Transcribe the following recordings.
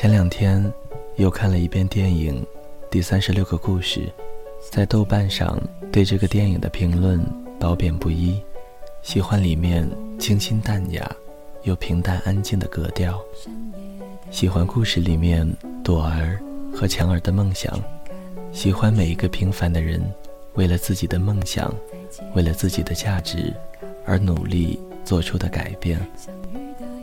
前两天又看了一遍电影《第三十六个故事》，在豆瓣上对这个电影的评论褒贬不一，喜欢里面清新淡雅又平淡安静的格调，喜欢故事里面朵儿和强儿的梦想，喜欢每一个平凡的人为了自己的梦想，为了自己的价值而努力做出的改变。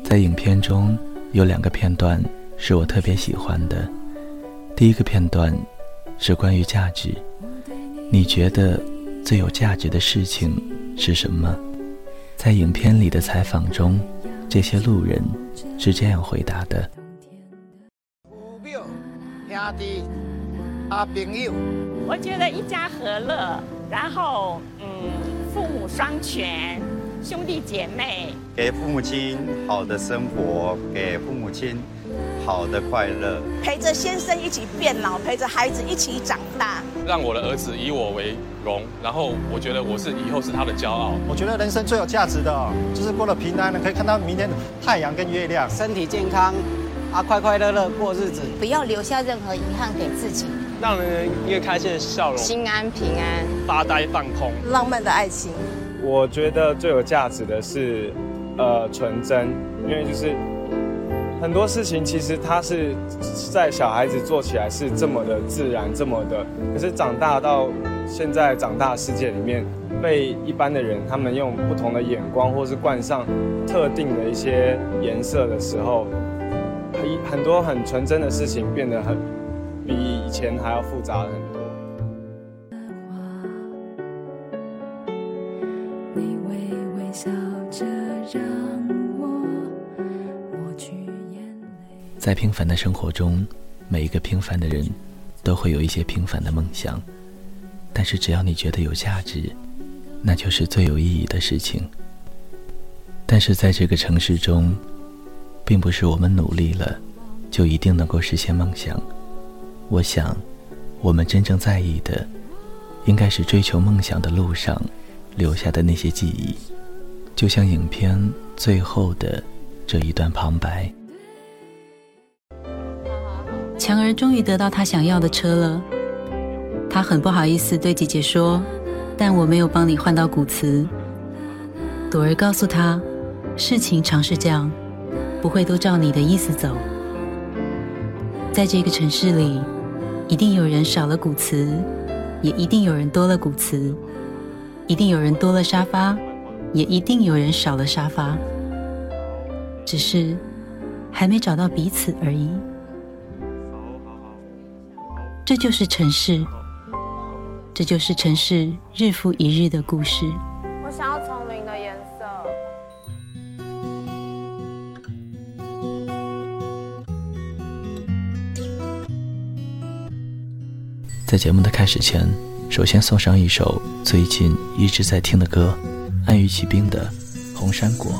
在影片中有两个片段。是我特别喜欢的。第一个片段是关于价值，你觉得最有价值的事情是什么？在影片里的采访中，这些路人是这样回答的：兄弟、啊朋友，我觉得一家和乐，然后嗯，父母双全，兄弟姐妹，给父母亲好的生活，给父母亲。好的快乐，陪着先生一起变老，陪着孩子一起长大，让我的儿子以我为荣，然后我觉得我是以后是他的骄傲。我觉得人生最有价值的，就是过了平安，可以看到明天的太阳跟月亮，身体健康，啊，快快乐乐过日子，不要留下任何遗憾给自己，让人一个开心的笑容，心安平安，发呆放空，浪漫的爱情。我觉得最有价值的是，呃，纯真，因为就是。很多事情其实它是在小孩子做起来是这么的自然，这么的，可是长大到现在长大世界里面，被一般的人他们用不同的眼光，或是冠上特定的一些颜色的时候，很很多很纯真的事情变得很比以前还要复杂很在平凡的生活中，每一个平凡的人，都会有一些平凡的梦想。但是只要你觉得有价值，那就是最有意义的事情。但是在这个城市中，并不是我们努力了，就一定能够实现梦想。我想，我们真正在意的，应该是追求梦想的路上留下的那些记忆。就像影片最后的这一段旁白。强儿终于得到他想要的车了，他很不好意思对姐姐说：“但我没有帮你换到古瓷。”朵儿告诉他：“事情常是这样，不会都照你的意思走。在这个城市里，一定有人少了古瓷，也一定有人多了古瓷；一定有人多了沙发，也一定有人少了沙发。只是还没找到彼此而已。”这就是城市，这就是城市日复一日的故事。我想要丛林的颜色。在节目的开始前，首先送上一首最近一直在听的歌，安于骑兵的《红山果》。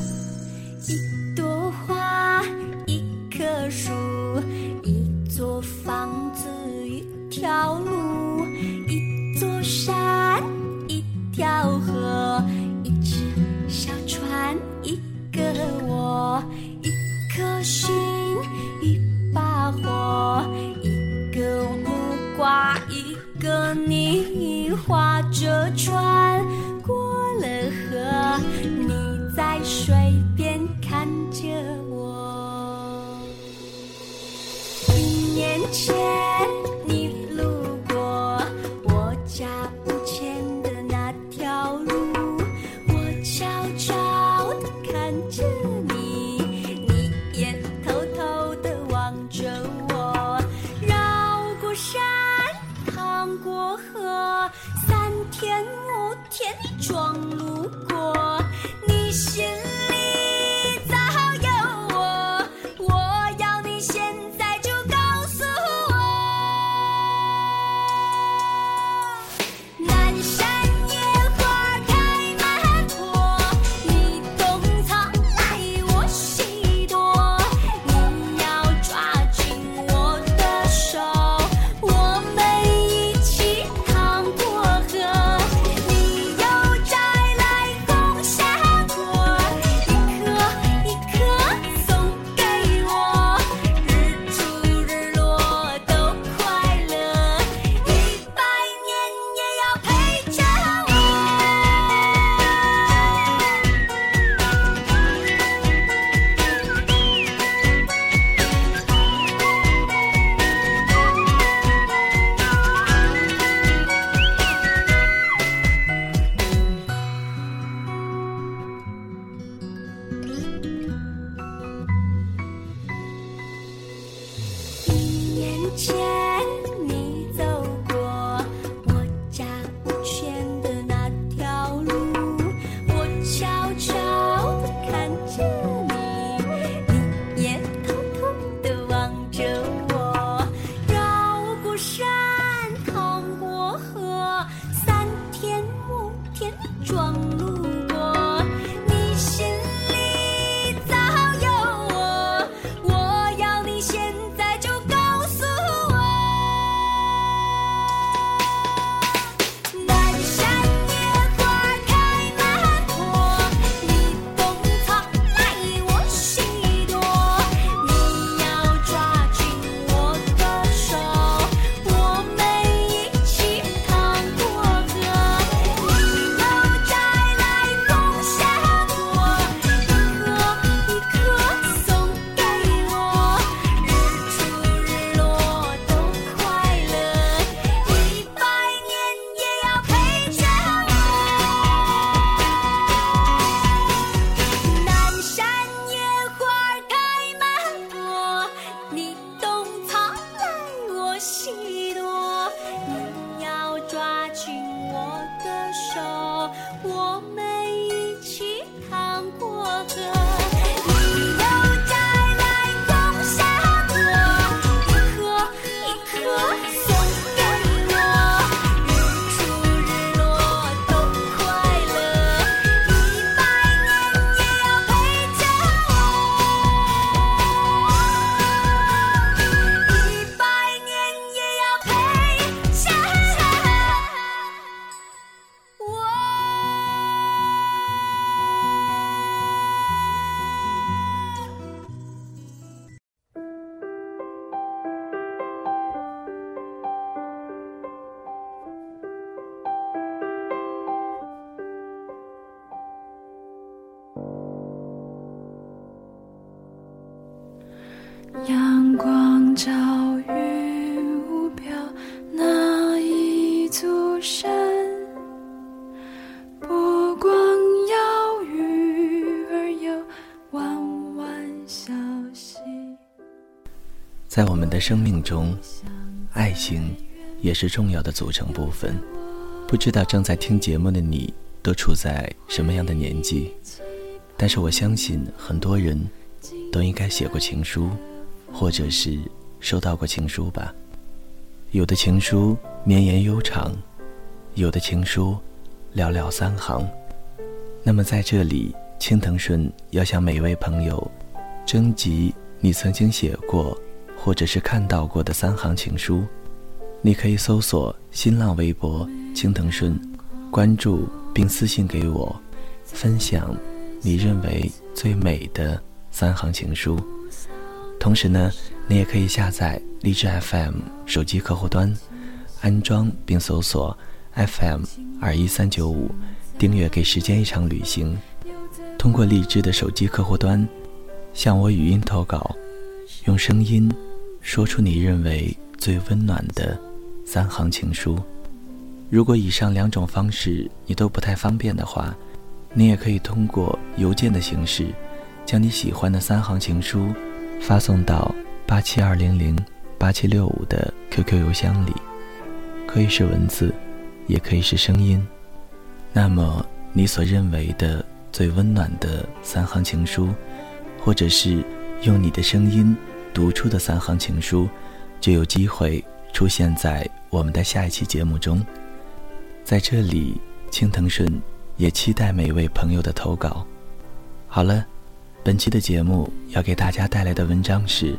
在我们的生命中，爱情也是重要的组成部分。不知道正在听节目的你都处在什么样的年纪，但是我相信很多人都应该写过情书，或者是收到过情书吧。有的情书绵延悠长，有的情书寥寥三行。那么在这里，青藤顺要向每位朋友征集你曾经写过或者是看到过的三行情书。你可以搜索新浪微博青藤顺，关注并私信给我，分享你认为最美的三行情书。同时呢，你也可以下载。荔枝 FM 手机客户端，安装并搜索 FM 二一三九五，订阅《给时间一场旅行》。通过荔枝的手机客户端，向我语音投稿，用声音说出你认为最温暖的三行情书。如果以上两种方式你都不太方便的话，你也可以通过邮件的形式，将你喜欢的三行情书发送到八七二零零。八七六五的 QQ 邮箱里，可以是文字，也可以是声音。那么，你所认为的最温暖的三行情书，或者是用你的声音读出的三行情书，就有机会出现在我们的下一期节目中。在这里，青藤顺也期待每位朋友的投稿。好了，本期的节目要给大家带来的文章是。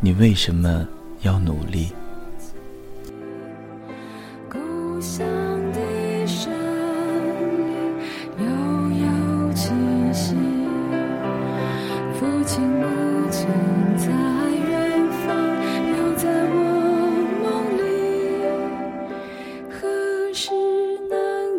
你为什么要努力？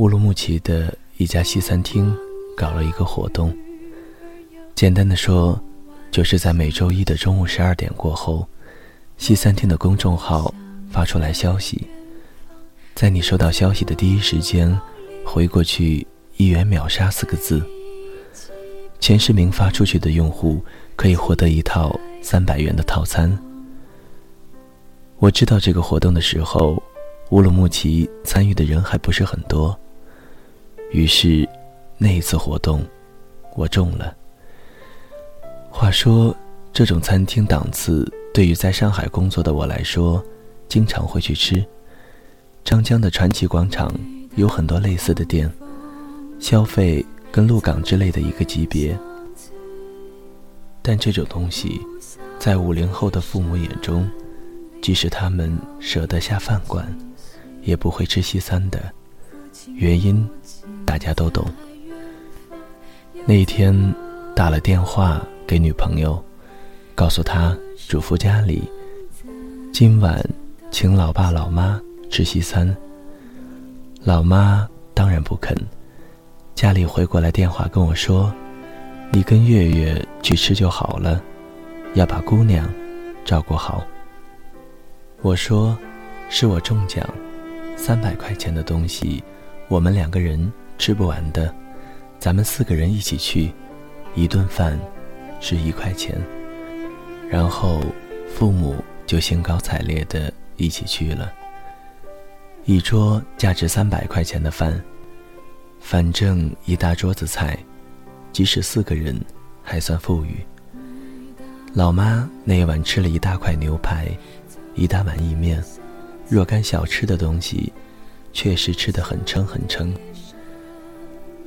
乌鲁木齐的一家西餐厅搞了一个活动。简单的说，就是在每周一的中午十二点过后，西餐厅的公众号发出来消息，在你收到消息的第一时间回过去“一元秒杀”四个字。前十名发出去的用户可以获得一套三百元的套餐。我知道这个活动的时候。乌鲁木齐参与的人还不是很多，于是那一次活动，我中了。话说，这种餐厅档次对于在上海工作的我来说，经常会去吃。张江的传奇广场有很多类似的店，消费跟鹿港之类的一个级别。但这种东西，在五零后的父母眼中，即使他们舍得下饭馆。也不会吃西餐的，原因大家都懂。那一天打了电话给女朋友，告诉她嘱咐家里今晚请老爸老妈吃西餐。老妈当然不肯，家里回过来电话跟我说：“你跟月月去吃就好了，要把姑娘照顾好。”我说：“是我中奖。”三百块钱的东西，我们两个人吃不完的，咱们四个人一起去，一顿饭是一块钱。然后父母就兴高采烈的一起去了。一桌价值三百块钱的饭，反正一大桌子菜，即使四个人还算富裕。老妈那一晚吃了一大块牛排，一大碗意面。若干小吃的东西，确实吃得很撑很撑。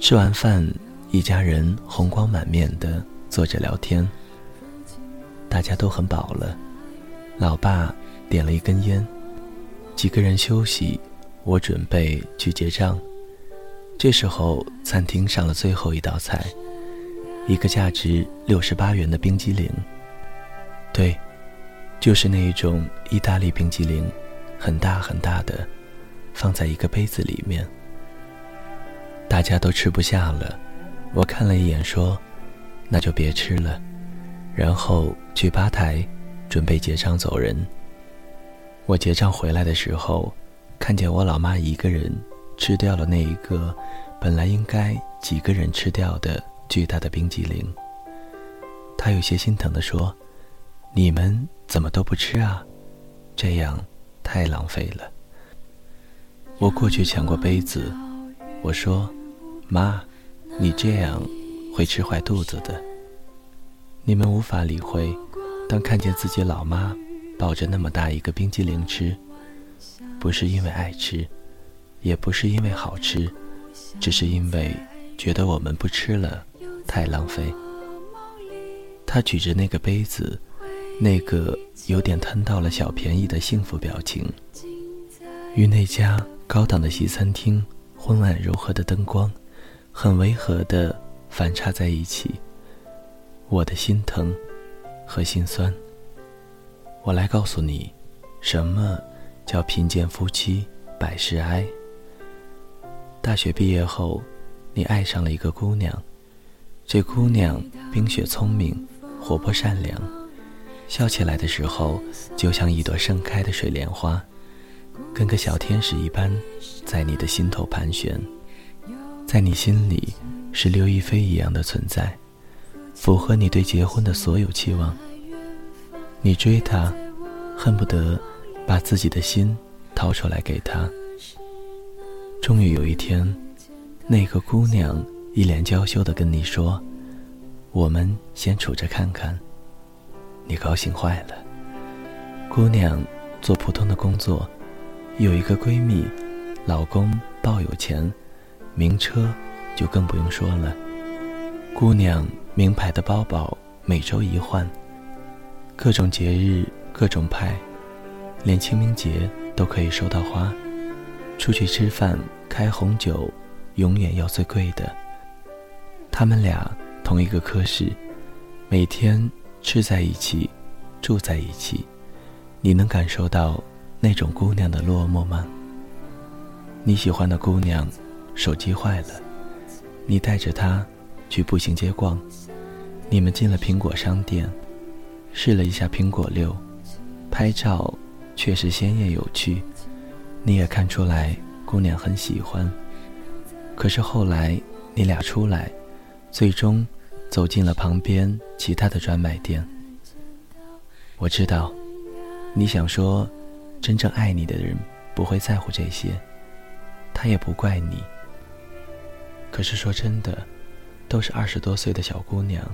吃完饭，一家人红光满面的坐着聊天。大家都很饱了，老爸点了一根烟，几个人休息，我准备去结账。这时候，餐厅上了最后一道菜，一个价值六十八元的冰激凌。对，就是那一种意大利冰激凌，很大很大的，放在一个杯子里面。大家都吃不下了，我看了一眼说：“那就别吃了。”然后去吧台准备结账走人。我结账回来的时候，看见我老妈一个人吃掉了那一个本来应该几个人吃掉的巨大的冰激凌。她有些心疼地说：“你们怎么都不吃啊？这样太浪费了。”我过去抢过杯子，我说：“妈，你这样会吃坏肚子的。”你们无法理会，当看见自己老妈抱着那么大一个冰激凌吃，不是因为爱吃，也不是因为好吃，只是因为觉得我们不吃了太浪费。他举着那个杯子，那个有点贪到了小便宜的幸福表情，与那家高档的西餐厅昏暗柔和的灯光，很违和的反差在一起。我的心疼和心酸。我来告诉你，什么叫贫贱夫妻百事哀。大学毕业后，你爱上了一个姑娘，这姑娘冰雪聪明，活泼善良，笑起来的时候就像一朵盛开的水莲花，跟个小天使一般，在你的心头盘旋，在你心里是刘亦菲一样的存在。符合你对结婚的所有期望。你追她，恨不得把自己的心掏出来给她。终于有一天，那个姑娘一脸娇羞地跟你说：“我们先处着看看。”你高兴坏了。姑娘做普通的工作，有一个闺蜜，老公抱有钱，名车就更不用说了。姑娘。名牌的包包每周一换，各种节日各种派，连清明节都可以收到花。出去吃饭开红酒，永远要最贵的。他们俩同一个科室，每天吃在一起，住在一起，你能感受到那种姑娘的落寞吗？你喜欢的姑娘手机坏了，你带着她去步行街逛。你们进了苹果商店，试了一下苹果六，拍照确实鲜艳有趣。你也看出来姑娘很喜欢。可是后来你俩出来，最终走进了旁边其他的专卖店。我知道，你想说，真正爱你的人不会在乎这些，他也不怪你。可是说真的，都是二十多岁的小姑娘。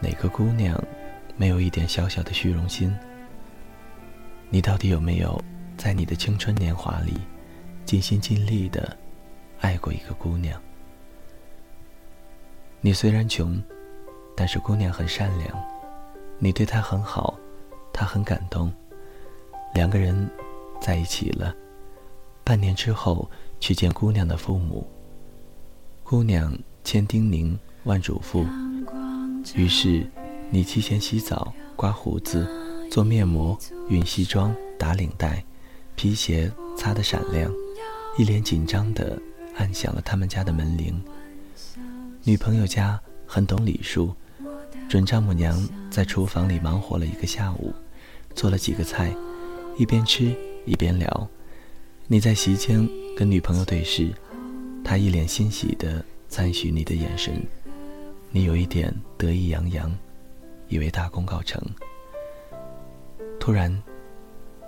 哪个姑娘没有一点小小的虚荣心？你到底有没有在你的青春年华里尽心尽力的爱过一个姑娘？你虽然穷，但是姑娘很善良，你对她很好，她很感动。两个人在一起了，半年之后去见姑娘的父母。姑娘千叮咛万嘱咐。于是，你提前洗澡、刮胡子、做面膜、熨西装、打领带，皮鞋擦得闪亮，一脸紧张地按响了他们家的门铃。女朋友家很懂礼数，准丈母娘在厨房里忙活了一个下午，做了几个菜，一边吃一边聊。你在席间跟女朋友对视，他一脸欣喜地赞许你的眼神。你有一点得意洋洋，以为大功告成。突然，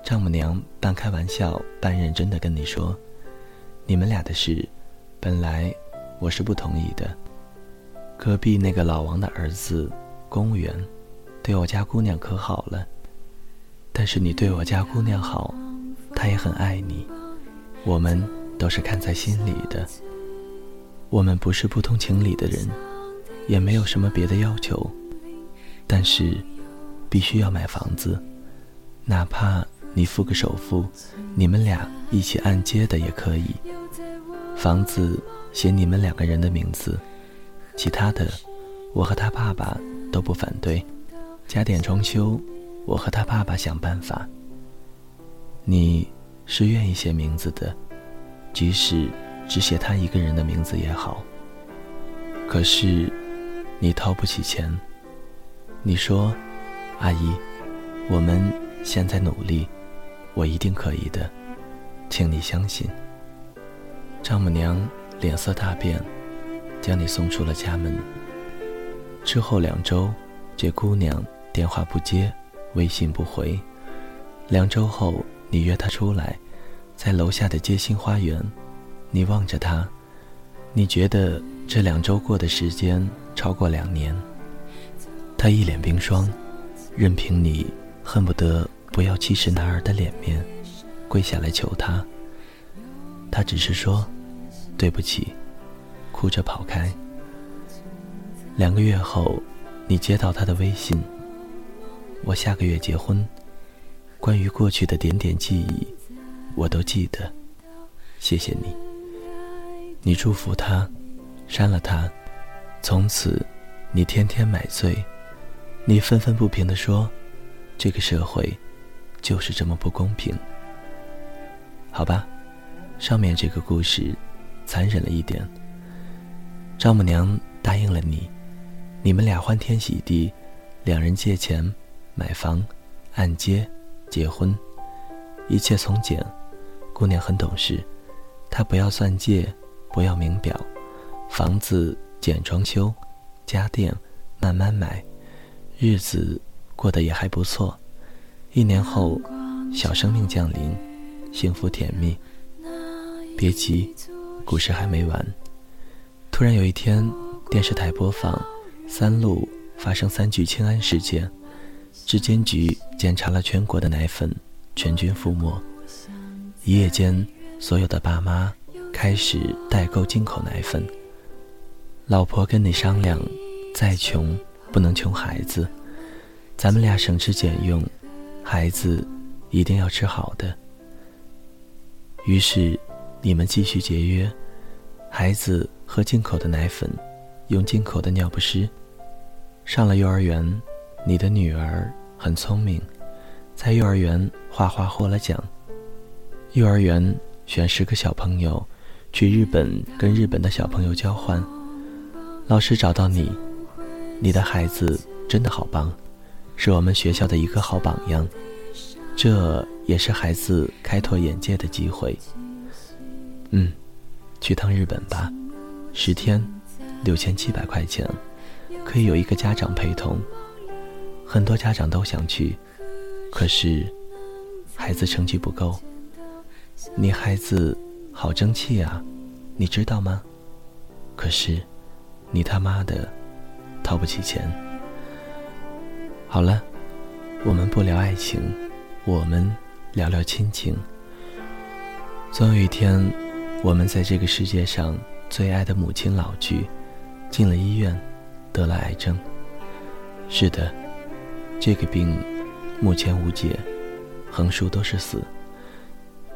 丈母娘半开玩笑半认真的跟你说：“你们俩的事，本来我是不同意的。隔壁那个老王的儿子，公务员，对我家姑娘可好了。但是你对我家姑娘好，她也很爱你，我们都是看在心里的。我们不是不通情理的人。”也没有什么别的要求，但是必须要买房子，哪怕你付个首付，你们俩一起按揭的也可以。房子写你们两个人的名字，其他的我和他爸爸都不反对，加点装修我和他爸爸想办法。你是愿意写名字的，即使只写他一个人的名字也好。可是，你掏不起钱。你说：“阿姨，我们现在努力，我一定可以的，请你相信。”丈母娘脸色大变，将你送出了家门。之后两周，这姑娘电话不接，微信不回。两周后，你约她出来，在楼下的街心花园，你望着他，你觉得。这两周过的时间超过两年，他一脸冰霜，任凭你恨不得不要气势男儿的脸面，跪下来求他。他只是说：“对不起”，哭着跑开。两个月后，你接到他的微信：“我下个月结婚，关于过去的点点记忆，我都记得，谢谢你。”你祝福他。删了他，从此，你天天买醉，你愤愤不平地说：“这个社会，就是这么不公平。”好吧，上面这个故事，残忍了一点。丈母娘答应了你，你们俩欢天喜地，两人借钱买房，按揭结婚，一切从简。姑娘很懂事，她不要钻戒，不要名表。房子简装修，家电慢慢买，日子过得也还不错。一年后，小生命降临，幸福甜蜜。别急，故事还没完。突然有一天，电视台播放三鹿发生三聚氰胺事件，质监局检查了全国的奶粉，全军覆没。一夜间，所有的爸妈开始代购进口奶粉。老婆跟你商量，再穷不能穷孩子，咱们俩省吃俭用，孩子一定要吃好的。于是，你们继续节约，孩子喝进口的奶粉，用进口的尿不湿。上了幼儿园，你的女儿很聪明，在幼儿园画画获了奖。幼儿园选十个小朋友，去日本跟日本的小朋友交换。老师找到你，你的孩子真的好棒，是我们学校的一个好榜样。这也是孩子开拓眼界的机会。嗯，去趟日本吧，十天，六千七百块钱，可以有一个家长陪同。很多家长都想去，可是孩子成绩不够。你孩子好争气啊，你知道吗？可是。你他妈的掏不起钱。好了，我们不聊爱情，我们聊聊亲情。总有一天，我们在这个世界上最爱的母亲老去，进了医院，得了癌症。是的，这个病目前无解，横竖都是死。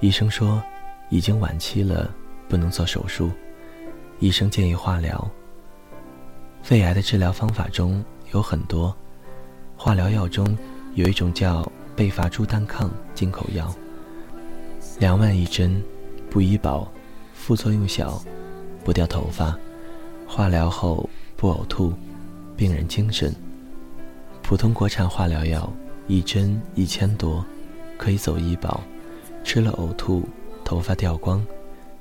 医生说已经晚期了，不能做手术。医生建议化疗。肺癌的治疗方法中有很多，化疗药中有一种叫贝伐珠单抗进口药，两万一针，不医保，副作用小，不掉头发，化疗后不呕吐，病人精神。普通国产化疗药一针一千多，可以走医保，吃了呕吐，头发掉光，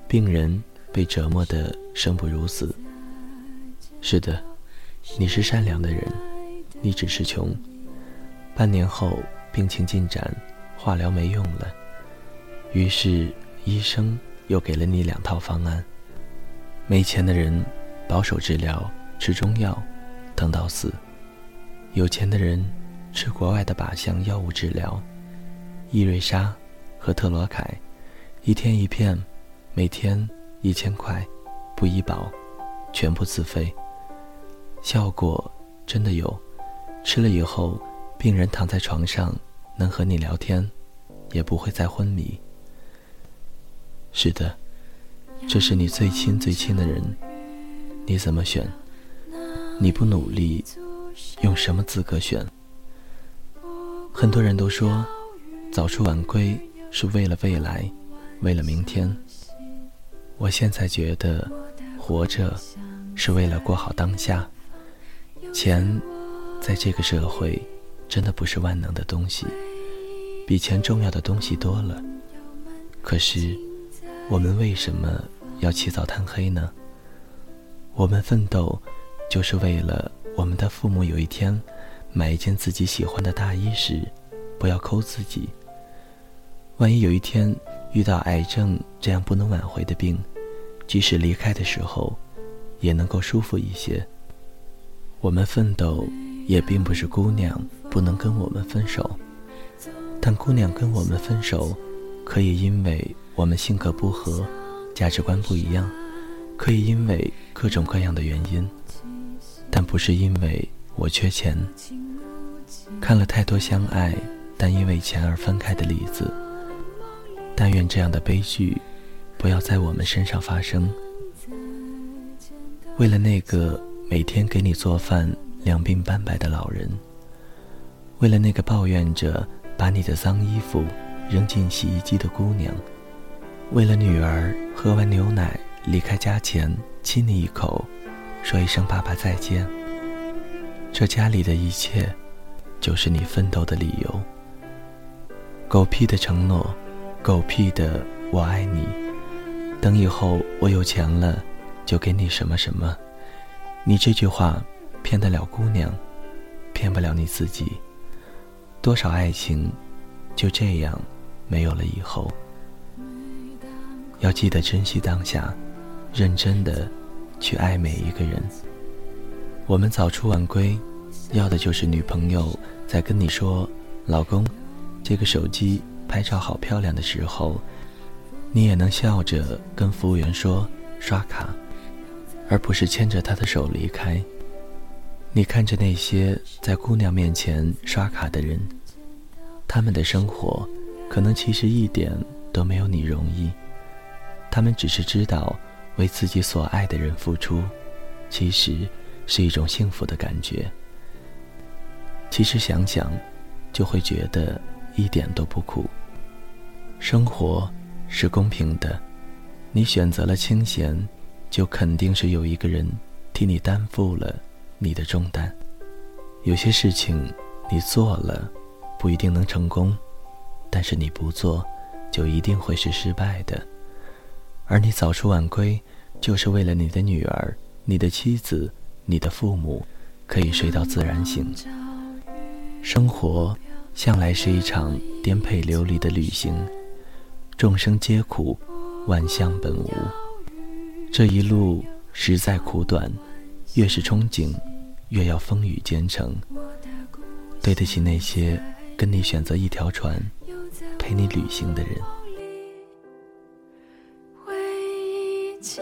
病人被折磨得生不如死。是的。你是善良的人，你只是穷。半年后病情进展，化疗没用了，于是医生又给了你两套方案。没钱的人保守治疗，吃中药，疼到死；有钱的人吃国外的靶向药物治疗，伊瑞莎和特罗凯，一天一片，每天一千块，不医保，全部自费。效果真的有，吃了以后，病人躺在床上能和你聊天，也不会再昏迷。是的，这是你最亲最亲的人，你怎么选？你不努力，用什么资格选？很多人都说，早出晚归是为了未来，为了明天。我现在觉得，活着是为了过好当下。钱，在这个社会，真的不是万能的东西，比钱重要的东西多了。可是，我们为什么要起早贪黑呢？我们奋斗，就是为了我们的父母有一天买一件自己喜欢的大衣时，不要抠自己。万一有一天遇到癌症这样不能挽回的病，即使离开的时候，也能够舒服一些。我们奋斗，也并不是姑娘不能跟我们分手，但姑娘跟我们分手，可以因为我们性格不合，价值观不一样，可以因为各种各样的原因，但不是因为我缺钱。看了太多相爱但因为钱而分开的例子，但愿这样的悲剧，不要在我们身上发生。为了那个。每天给你做饭、两鬓斑白的老人，为了那个抱怨着把你的脏衣服扔进洗衣机的姑娘，为了女儿喝完牛奶离开家前亲你一口，说一声爸爸再见。这家里的一切，就是你奋斗的理由。狗屁的承诺，狗屁的我爱你，等以后我有钱了，就给你什么什么。你这句话骗得了姑娘，骗不了你自己。多少爱情就这样没有了以后。要记得珍惜当下，认真的去爱每一个人。我们早出晚归，要的就是女朋友在跟你说“老公，这个手机拍照好漂亮”的时候，你也能笑着跟服务员说“刷卡”。而不是牵着他的手离开。你看着那些在姑娘面前刷卡的人，他们的生活可能其实一点都没有你容易。他们只是知道为自己所爱的人付出，其实是一种幸福的感觉。其实想想，就会觉得一点都不苦。生活是公平的，你选择了清闲。就肯定是有一个人替你担负了你的重担。有些事情你做了不一定能成功，但是你不做就一定会是失败的。而你早出晚归，就是为了你的女儿、你的妻子、你的父母可以睡到自然醒。生活向来是一场颠沛流离的旅行，众生皆苦，万象本无。这一路实在苦短，越是憧憬，越要风雨兼程。对得起那些跟你选择一条船，陪你旅行的人。回忆起